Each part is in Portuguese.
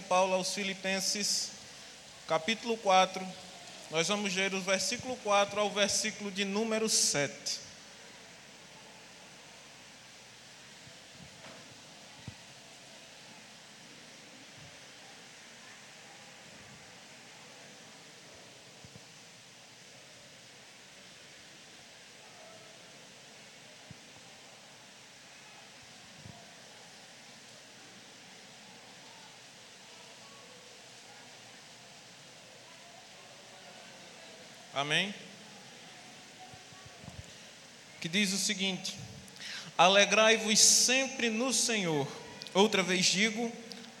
Paulo aos Filipenses, capítulo 4, nós vamos ler o versículo 4 ao versículo de número 7. Amém? Que diz o seguinte: Alegrai-vos sempre no Senhor. Outra vez digo: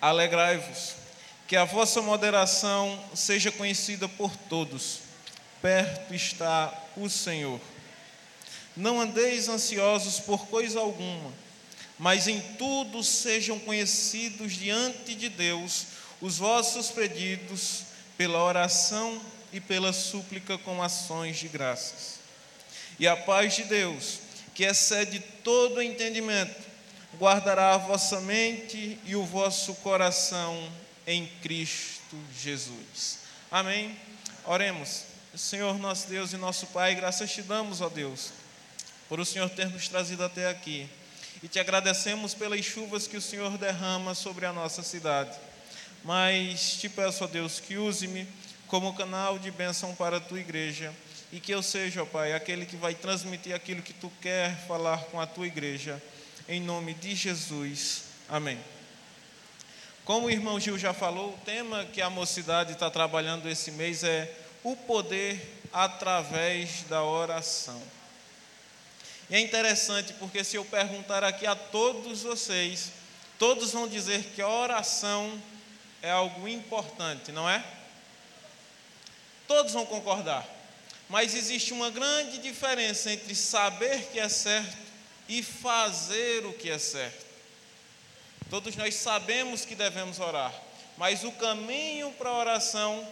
alegrai-vos. Que a vossa moderação seja conhecida por todos. Perto está o Senhor. Não andeis ansiosos por coisa alguma, mas em tudo sejam conhecidos diante de Deus os vossos pedidos pela oração e pela súplica com ações de graças. E a paz de Deus, que excede todo entendimento, guardará a vossa mente e o vosso coração em Cristo Jesus. Amém. Oremos. Senhor nosso Deus e nosso Pai, graças te damos, ó Deus, por o Senhor ter nos trazido até aqui. E te agradecemos pelas chuvas que o Senhor derrama sobre a nossa cidade. Mas te peço, ó Deus, que use-me como canal de bênção para a tua igreja e que eu seja, ó Pai, aquele que vai transmitir aquilo que tu quer falar com a tua igreja, em nome de Jesus. Amém. Como o irmão Gil já falou, o tema que a mocidade está trabalhando esse mês é o poder através da oração. E é interessante porque se eu perguntar aqui a todos vocês, todos vão dizer que a oração é algo importante, não é? Todos vão concordar. Mas existe uma grande diferença entre saber que é certo e fazer o que é certo. Todos nós sabemos que devemos orar, mas o caminho para a oração,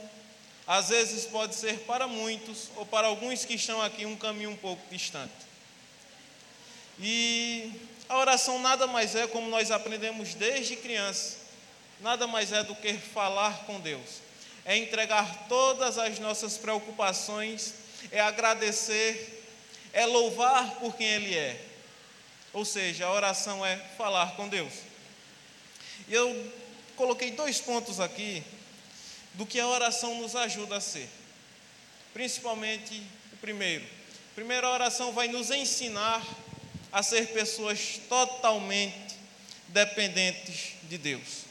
às vezes pode ser para muitos, ou para alguns que estão aqui, um caminho um pouco distante. E a oração nada mais é, como nós aprendemos desde criança, nada mais é do que falar com Deus é entregar todas as nossas preocupações, é agradecer, é louvar por quem Ele é. Ou seja, a oração é falar com Deus. E eu coloquei dois pontos aqui do que a oração nos ajuda a ser. Principalmente o primeiro. Primeiro, a oração vai nos ensinar a ser pessoas totalmente dependentes de Deus.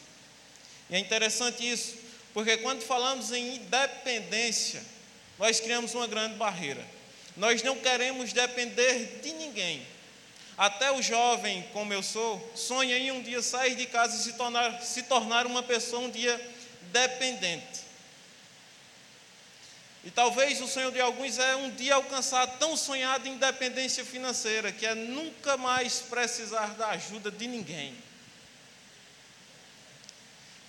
E é interessante isso, porque quando falamos em independência, nós criamos uma grande barreira. Nós não queremos depender de ninguém. Até o jovem, como eu sou, sonha em um dia sair de casa e se tornar, se tornar uma pessoa um dia dependente. E talvez o sonho de alguns é um dia alcançar tão sonhada independência financeira, que é nunca mais precisar da ajuda de ninguém.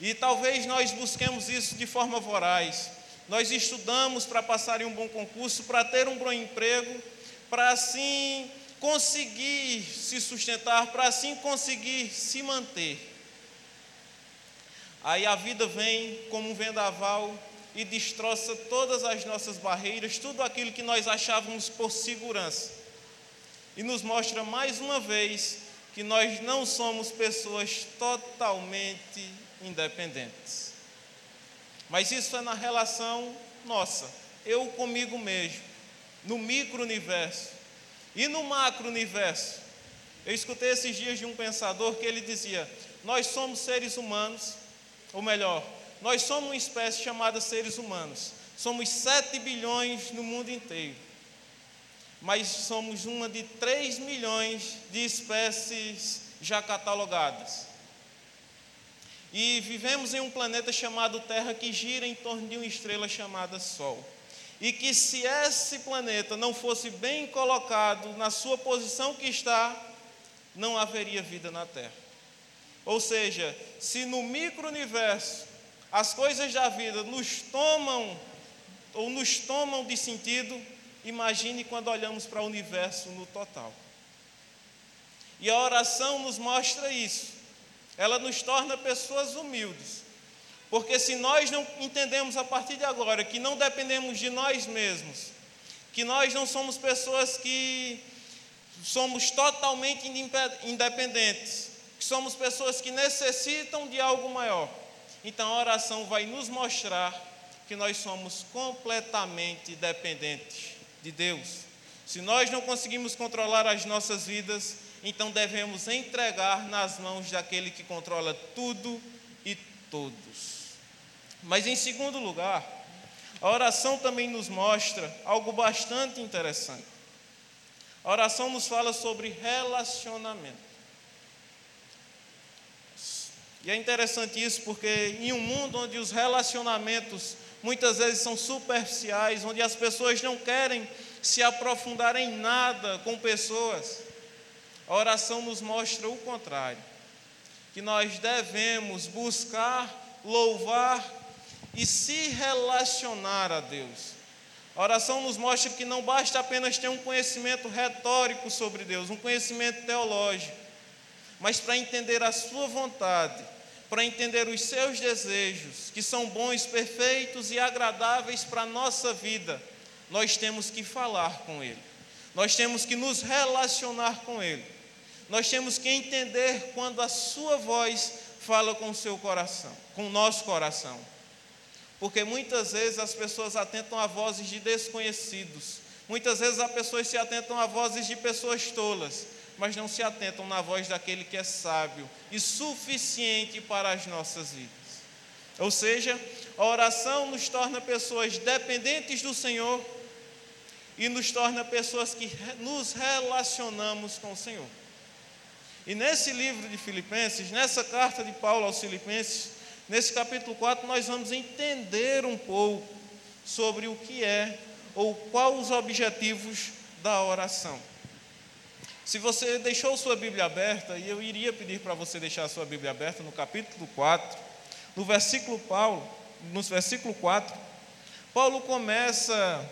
E talvez nós busquemos isso de forma voraz. Nós estudamos para passar em um bom concurso, para ter um bom emprego, para assim conseguir se sustentar, para assim conseguir se manter. Aí a vida vem como um vendaval e destroça todas as nossas barreiras, tudo aquilo que nós achávamos por segurança. E nos mostra mais uma vez que nós não somos pessoas totalmente independentes. Mas isso é na relação nossa, eu comigo mesmo, no micro-universo. E no macro-universo? Eu escutei esses dias de um pensador que ele dizia: Nós somos seres humanos, ou melhor, nós somos uma espécie chamada seres humanos. Somos 7 bilhões no mundo inteiro. Mas somos uma de 3 milhões de espécies já catalogadas. E vivemos em um planeta chamado Terra que gira em torno de uma estrela chamada Sol. E que se esse planeta não fosse bem colocado na sua posição que está, não haveria vida na Terra. Ou seja, se no micro-universo as coisas da vida nos tomam ou nos tomam de sentido, imagine quando olhamos para o universo no total. E a oração nos mostra isso ela nos torna pessoas humildes, Porque se nós não entendemos a partir de agora que não dependemos de nós mesmos, que nós não somos pessoas que somos totalmente independentes, que somos pessoas que necessitam de algo maior, então a oração vai nos mostrar que nós somos completamente dependentes de Deus. Se nós não conseguimos controlar as nossas vidas, então devemos entregar nas mãos daquele que controla tudo e todos. Mas em segundo lugar, a oração também nos mostra algo bastante interessante. A oração nos fala sobre relacionamento. E é interessante isso porque em um mundo onde os relacionamentos muitas vezes são superficiais, onde as pessoas não querem se aprofundar em nada com pessoas, a oração nos mostra o contrário, que nós devemos buscar, louvar e se relacionar a Deus. A oração nos mostra que não basta apenas ter um conhecimento retórico sobre Deus, um conhecimento teológico, mas para entender a Sua vontade, para entender os seus desejos, que são bons, perfeitos e agradáveis para a nossa vida, nós temos que falar com Ele, nós temos que nos relacionar com Ele, nós temos que entender quando a Sua voz fala com o seu coração, com o nosso coração. Porque muitas vezes as pessoas atentam a vozes de desconhecidos, muitas vezes as pessoas se atentam a vozes de pessoas tolas, mas não se atentam na voz daquele que é sábio e suficiente para as nossas vidas. Ou seja, a oração nos torna pessoas dependentes do Senhor e nos torna pessoas que nos relacionamos com o Senhor. E nesse livro de Filipenses, nessa carta de Paulo aos Filipenses, nesse capítulo 4, nós vamos entender um pouco sobre o que é ou quais os objetivos da oração. Se você deixou sua Bíblia aberta, e eu iria pedir para você deixar sua Bíblia aberta no capítulo 4, no versículo Paulo, no versículo 4, Paulo começa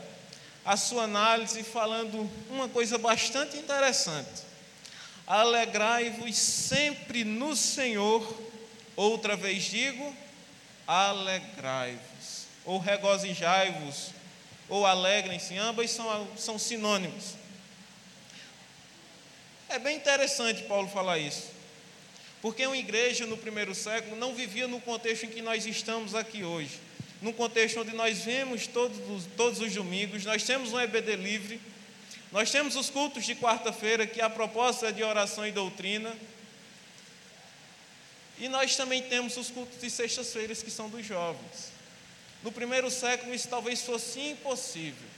a sua análise falando uma coisa bastante interessante. Alegrai-vos sempre no Senhor, outra vez digo, alegrai-vos, ou regozijai-vos, ou alegrem-se, ambas são, são sinônimos. É bem interessante Paulo falar isso, porque uma igreja no primeiro século não vivia no contexto em que nós estamos aqui hoje, num contexto onde nós vemos todos, todos os domingos, nós temos um EBD livre, nós temos os cultos de quarta-feira, que a proposta é de oração e doutrina, e nós também temos os cultos de sextas-feiras, que são dos jovens. No primeiro século, isso talvez fosse impossível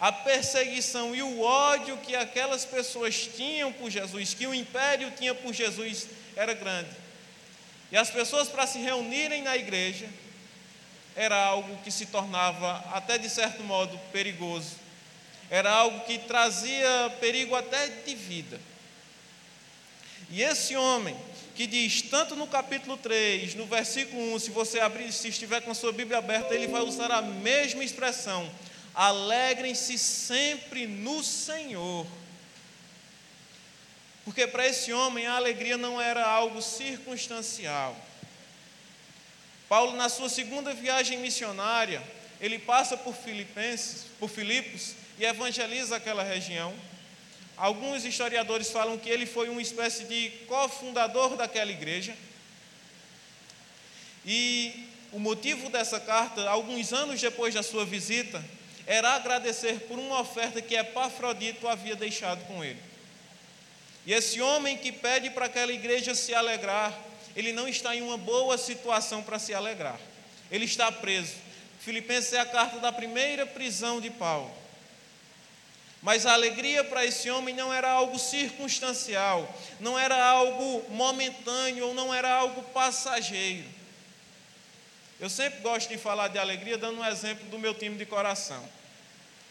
a perseguição e o ódio que aquelas pessoas tinham por Jesus, que o império tinha por Jesus, era grande. E as pessoas, para se reunirem na igreja, era algo que se tornava, até de certo modo, perigoso. Era algo que trazia perigo até de vida. E esse homem, que diz, tanto no capítulo 3, no versículo 1, se você abrir, se estiver com a sua Bíblia aberta, ele vai usar a mesma expressão alegrem-se sempre no Senhor. Porque para esse homem a alegria não era algo circunstancial. Paulo, na sua segunda viagem missionária, ele passa por Filipenses, por Filipos e evangeliza aquela região. Alguns historiadores falam que ele foi uma espécie de cofundador daquela igreja. E o motivo dessa carta, alguns anos depois da sua visita, era agradecer por uma oferta que Epafrodito havia deixado com ele. E esse homem que pede para aquela igreja se alegrar, ele não está em uma boa situação para se alegrar. Ele está preso. Filipenses é a carta da primeira prisão de Paulo. Mas a alegria para esse homem não era algo circunstancial, não era algo momentâneo ou não era algo passageiro. Eu sempre gosto de falar de alegria dando um exemplo do meu time de coração.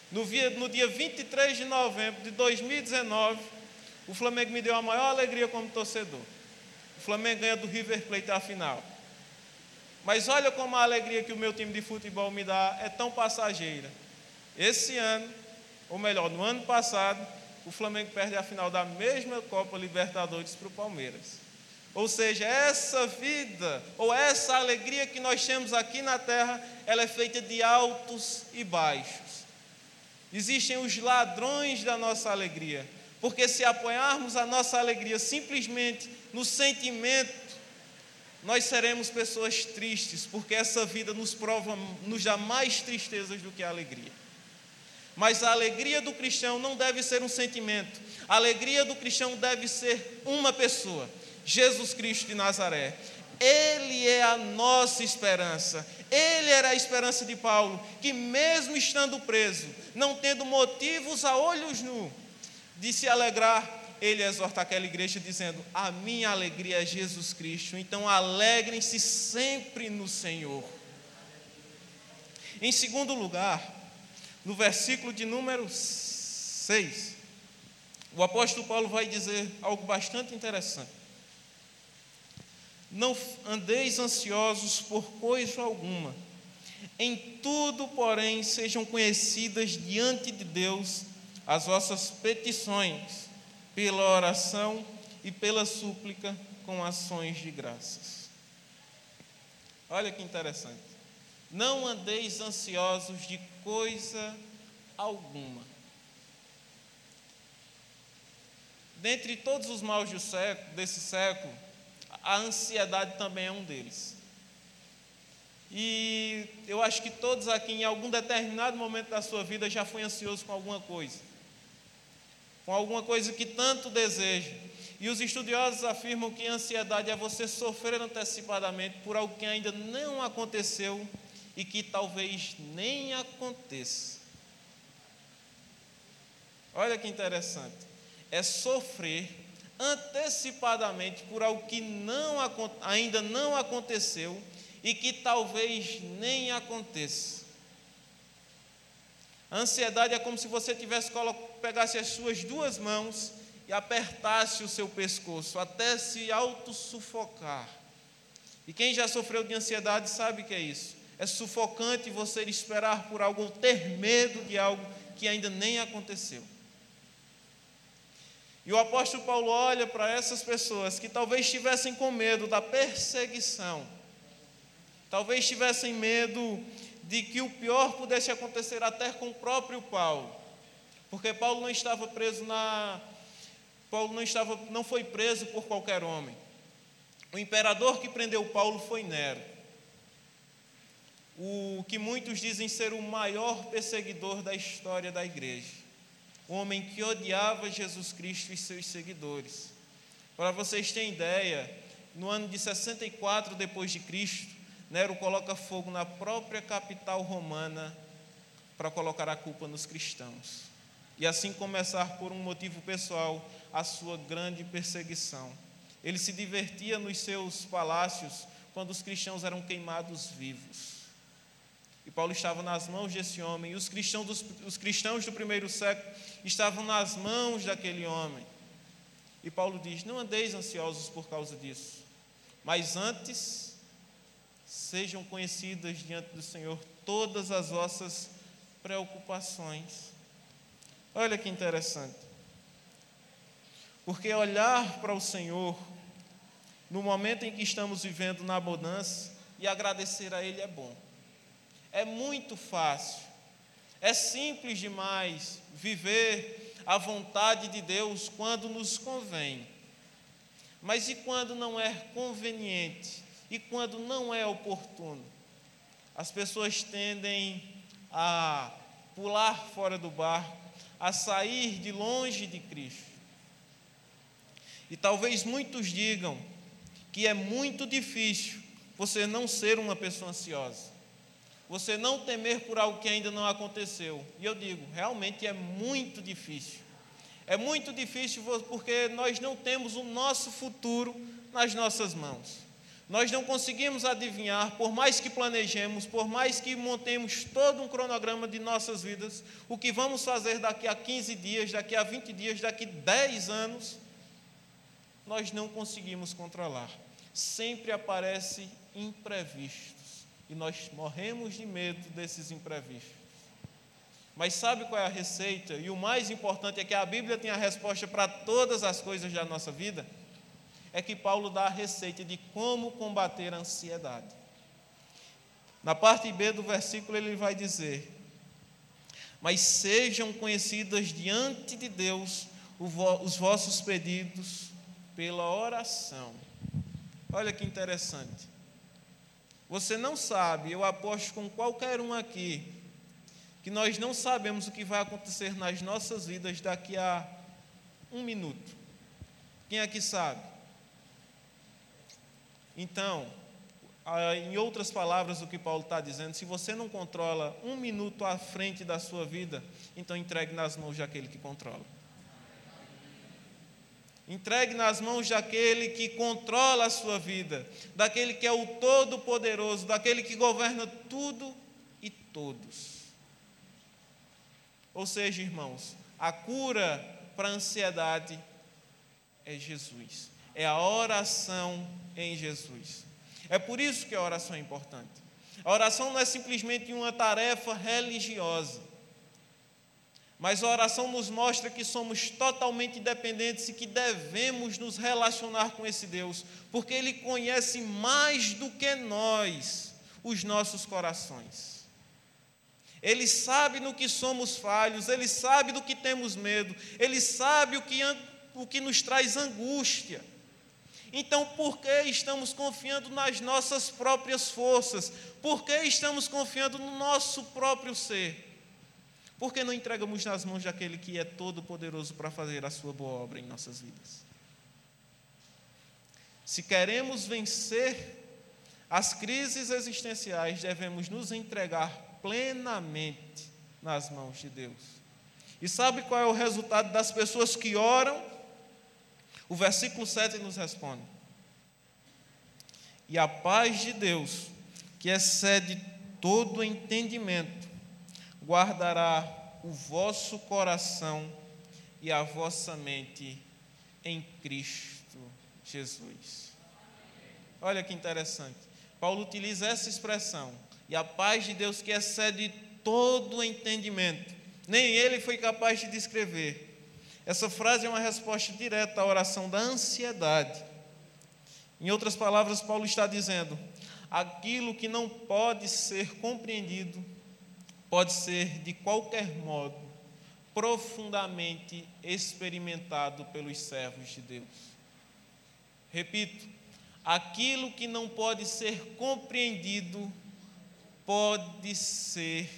No dia, no dia 23 de novembro de 2019, o Flamengo me deu a maior alegria como torcedor. O Flamengo ganha do River Plate a final. Mas olha como a alegria que o meu time de futebol me dá é tão passageira. Esse ano, ou melhor, no ano passado, o Flamengo perde a final da mesma Copa Libertadores para o Palmeiras. Ou seja, essa vida, ou essa alegria que nós temos aqui na terra, ela é feita de altos e baixos. Existem os ladrões da nossa alegria, porque se apoiarmos a nossa alegria simplesmente no sentimento, nós seremos pessoas tristes, porque essa vida nos prova, nos dá mais tristezas do que a alegria. Mas a alegria do cristão não deve ser um sentimento, a alegria do cristão deve ser uma pessoa. Jesus Cristo de Nazaré. Ele é a nossa esperança. Ele era a esperança de Paulo, que mesmo estando preso, não tendo motivos a olhos nu de se alegrar, ele exorta aquela igreja dizendo: A minha alegria é Jesus Cristo. Então alegrem-se sempre no Senhor. Em segundo lugar, no versículo de número 6, o apóstolo Paulo vai dizer algo bastante interessante. Não andeis ansiosos por coisa alguma. Em tudo, porém, sejam conhecidas diante de Deus as vossas petições, pela oração e pela súplica com ações de graças. Olha que interessante. Não andeis ansiosos de coisa alguma. Dentre todos os maus desse século, a ansiedade também é um deles. E eu acho que todos aqui, em algum determinado momento da sua vida, já foi ansioso com alguma coisa, com alguma coisa que tanto deseja. E os estudiosos afirmam que a ansiedade é você sofrer antecipadamente por algo que ainda não aconteceu e que talvez nem aconteça. Olha que interessante. É sofrer antecipadamente por algo que não, ainda não aconteceu e que talvez nem aconteça. A ansiedade é como se você tivesse pegasse as suas duas mãos e apertasse o seu pescoço até se auto-sufocar. E quem já sofreu de ansiedade sabe que é isso. É sufocante você esperar por algo, ter medo de algo que ainda nem aconteceu. E o apóstolo Paulo olha para essas pessoas que talvez estivessem com medo da perseguição, talvez tivessem medo de que o pior pudesse acontecer até com o próprio Paulo, porque Paulo não estava preso na Paulo não estava não foi preso por qualquer homem. O imperador que prendeu Paulo foi Nero. O que muitos dizem ser o maior perseguidor da história da igreja um homem que odiava Jesus Cristo e seus seguidores. Para vocês terem ideia, no ano de 64 depois de Cristo, Nero coloca fogo na própria capital romana para colocar a culpa nos cristãos. E assim começar por um motivo pessoal a sua grande perseguição. Ele se divertia nos seus palácios quando os cristãos eram queimados vivos. E Paulo estava nas mãos desse homem, e os cristãos, dos, os cristãos do primeiro século estavam nas mãos daquele homem. E Paulo diz: Não andeis ansiosos por causa disso, mas antes sejam conhecidas diante do Senhor todas as vossas preocupações. Olha que interessante. Porque olhar para o Senhor no momento em que estamos vivendo na abundância e agradecer a Ele é bom. É muito fácil, é simples demais viver a vontade de Deus quando nos convém. Mas e quando não é conveniente? E quando não é oportuno? As pessoas tendem a pular fora do barco, a sair de longe de Cristo. E talvez muitos digam que é muito difícil você não ser uma pessoa ansiosa. Você não temer por algo que ainda não aconteceu. E eu digo, realmente é muito difícil. É muito difícil porque nós não temos o nosso futuro nas nossas mãos. Nós não conseguimos adivinhar, por mais que planejemos, por mais que montemos todo um cronograma de nossas vidas, o que vamos fazer daqui a 15 dias, daqui a 20 dias, daqui a 10 anos, nós não conseguimos controlar. Sempre aparece imprevisto e nós morremos de medo desses imprevistos. Mas sabe qual é a receita? E o mais importante é que a Bíblia tem a resposta para todas as coisas da nossa vida. é que Paulo dá a receita de como combater a ansiedade. Na parte B do versículo ele vai dizer: Mas sejam conhecidas diante de Deus os vossos pedidos pela oração. Olha que interessante. Você não sabe, eu aposto com qualquer um aqui, que nós não sabemos o que vai acontecer nas nossas vidas daqui a um minuto. Quem aqui sabe? Então, em outras palavras, o que Paulo está dizendo, se você não controla um minuto à frente da sua vida, então entregue nas mãos daquele que controla. Entregue nas mãos daquele que controla a sua vida, daquele que é o Todo-Poderoso, daquele que governa tudo e todos. Ou seja, irmãos, a cura para a ansiedade é Jesus, é a oração em Jesus. É por isso que a oração é importante. A oração não é simplesmente uma tarefa religiosa. Mas a oração nos mostra que somos totalmente dependentes e que devemos nos relacionar com esse Deus, porque Ele conhece mais do que nós os nossos corações. Ele sabe no que somos falhos, Ele sabe do que temos medo, Ele sabe o que, o que nos traz angústia. Então, por que estamos confiando nas nossas próprias forças? Por que estamos confiando no nosso próprio ser? Por que não entregamos nas mãos daquele que é todo-poderoso para fazer a sua boa obra em nossas vidas? Se queremos vencer as crises existenciais, devemos nos entregar plenamente nas mãos de Deus. E sabe qual é o resultado das pessoas que oram? O versículo 7 nos responde: E a paz de Deus, que excede todo entendimento, guardará o vosso coração e a vossa mente em Cristo Jesus. Olha que interessante. Paulo utiliza essa expressão, e a paz de Deus que excede todo entendimento. Nem ele foi capaz de descrever. Essa frase é uma resposta direta à oração da ansiedade. Em outras palavras, Paulo está dizendo: aquilo que não pode ser compreendido pode ser de qualquer modo profundamente experimentado pelos servos de Deus. Repito, aquilo que não pode ser compreendido pode ser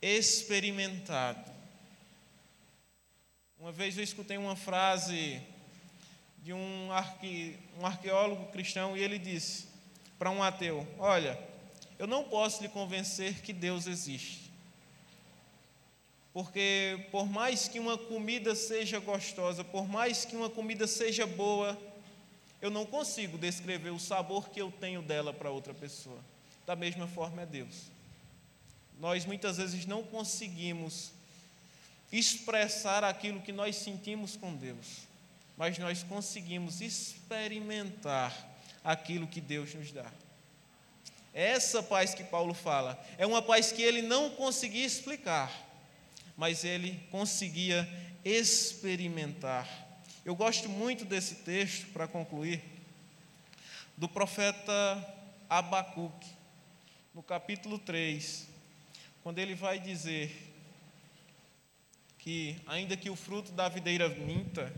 experimentado. Uma vez eu escutei uma frase de um, arque, um arqueólogo cristão e ele disse para um ateu: Olha, eu não posso lhe convencer que Deus existe. Porque por mais que uma comida seja gostosa, por mais que uma comida seja boa, eu não consigo descrever o sabor que eu tenho dela para outra pessoa. Da mesma forma é Deus. Nós muitas vezes não conseguimos expressar aquilo que nós sentimos com Deus, mas nós conseguimos experimentar aquilo que Deus nos dá. Essa paz que Paulo fala é uma paz que ele não conseguia explicar, mas ele conseguia experimentar. Eu gosto muito desse texto, para concluir, do profeta Abacuque, no capítulo 3, quando ele vai dizer que, ainda que o fruto da videira minta,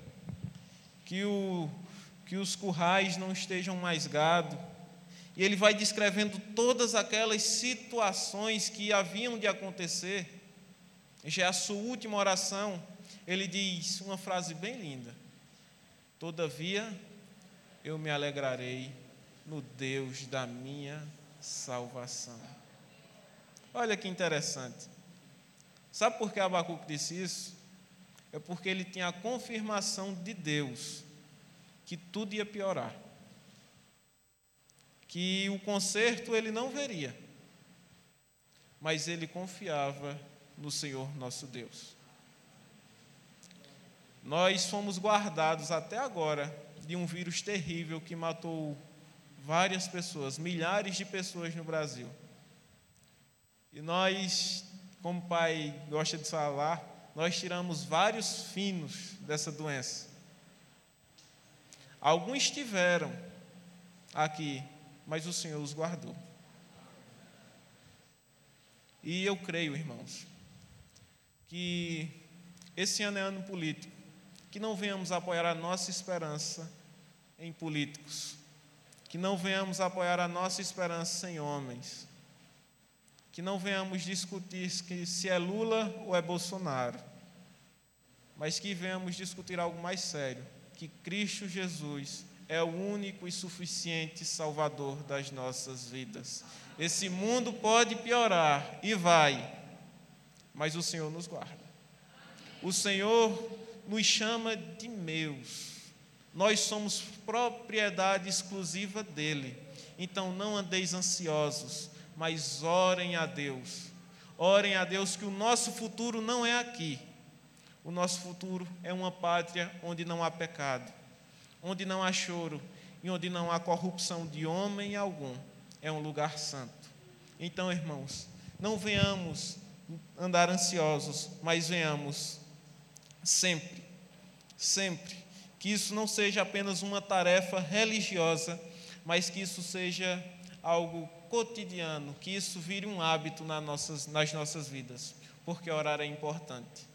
que, o, que os currais não estejam mais gado, e ele vai descrevendo todas aquelas situações que haviam de acontecer. Já é a sua última oração. Ele diz uma frase bem linda: Todavia eu me alegrarei no Deus da minha salvação. Olha que interessante. Sabe por que Abacuque disse isso? É porque ele tinha a confirmação de Deus que tudo ia piorar que o conserto ele não veria, mas ele confiava no Senhor nosso Deus. Nós fomos guardados até agora de um vírus terrível que matou várias pessoas, milhares de pessoas no Brasil. E nós, como o pai gosta de falar, nós tiramos vários finos dessa doença. Alguns estiveram aqui, mas o Senhor os guardou. E eu creio, irmãos, que esse ano é ano político, que não venhamos apoiar a nossa esperança em políticos, que não venhamos apoiar a nossa esperança em homens, que não venhamos discutir se é Lula ou é Bolsonaro, mas que venhamos discutir algo mais sério, que Cristo Jesus é o único e suficiente Salvador das nossas vidas. Esse mundo pode piorar e vai, mas o Senhor nos guarda. O Senhor nos chama de meus. Nós somos propriedade exclusiva dele. Então não andeis ansiosos, mas orem a Deus. Orem a Deus que o nosso futuro não é aqui. O nosso futuro é uma pátria onde não há pecado, onde não há choro e onde não há corrupção de homem algum. É um lugar santo. Então, irmãos, não venhamos andar ansiosos, mas venhamos sempre, sempre, que isso não seja apenas uma tarefa religiosa, mas que isso seja algo cotidiano, que isso vire um hábito nas nossas, nas nossas vidas, porque orar é importante.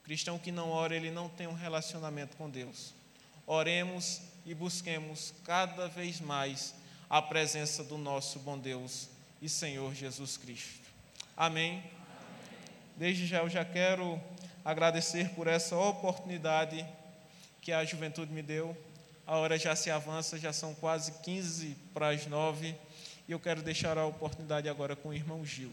O cristão que não ora, ele não tem um relacionamento com Deus. Oremos e busquemos cada vez mais a presença do nosso bom Deus e Senhor Jesus Cristo. Amém. Desde já eu já quero agradecer por essa oportunidade que a juventude me deu. A hora já se avança, já são quase 15 para as 9. E eu quero deixar a oportunidade agora com o irmão Gil.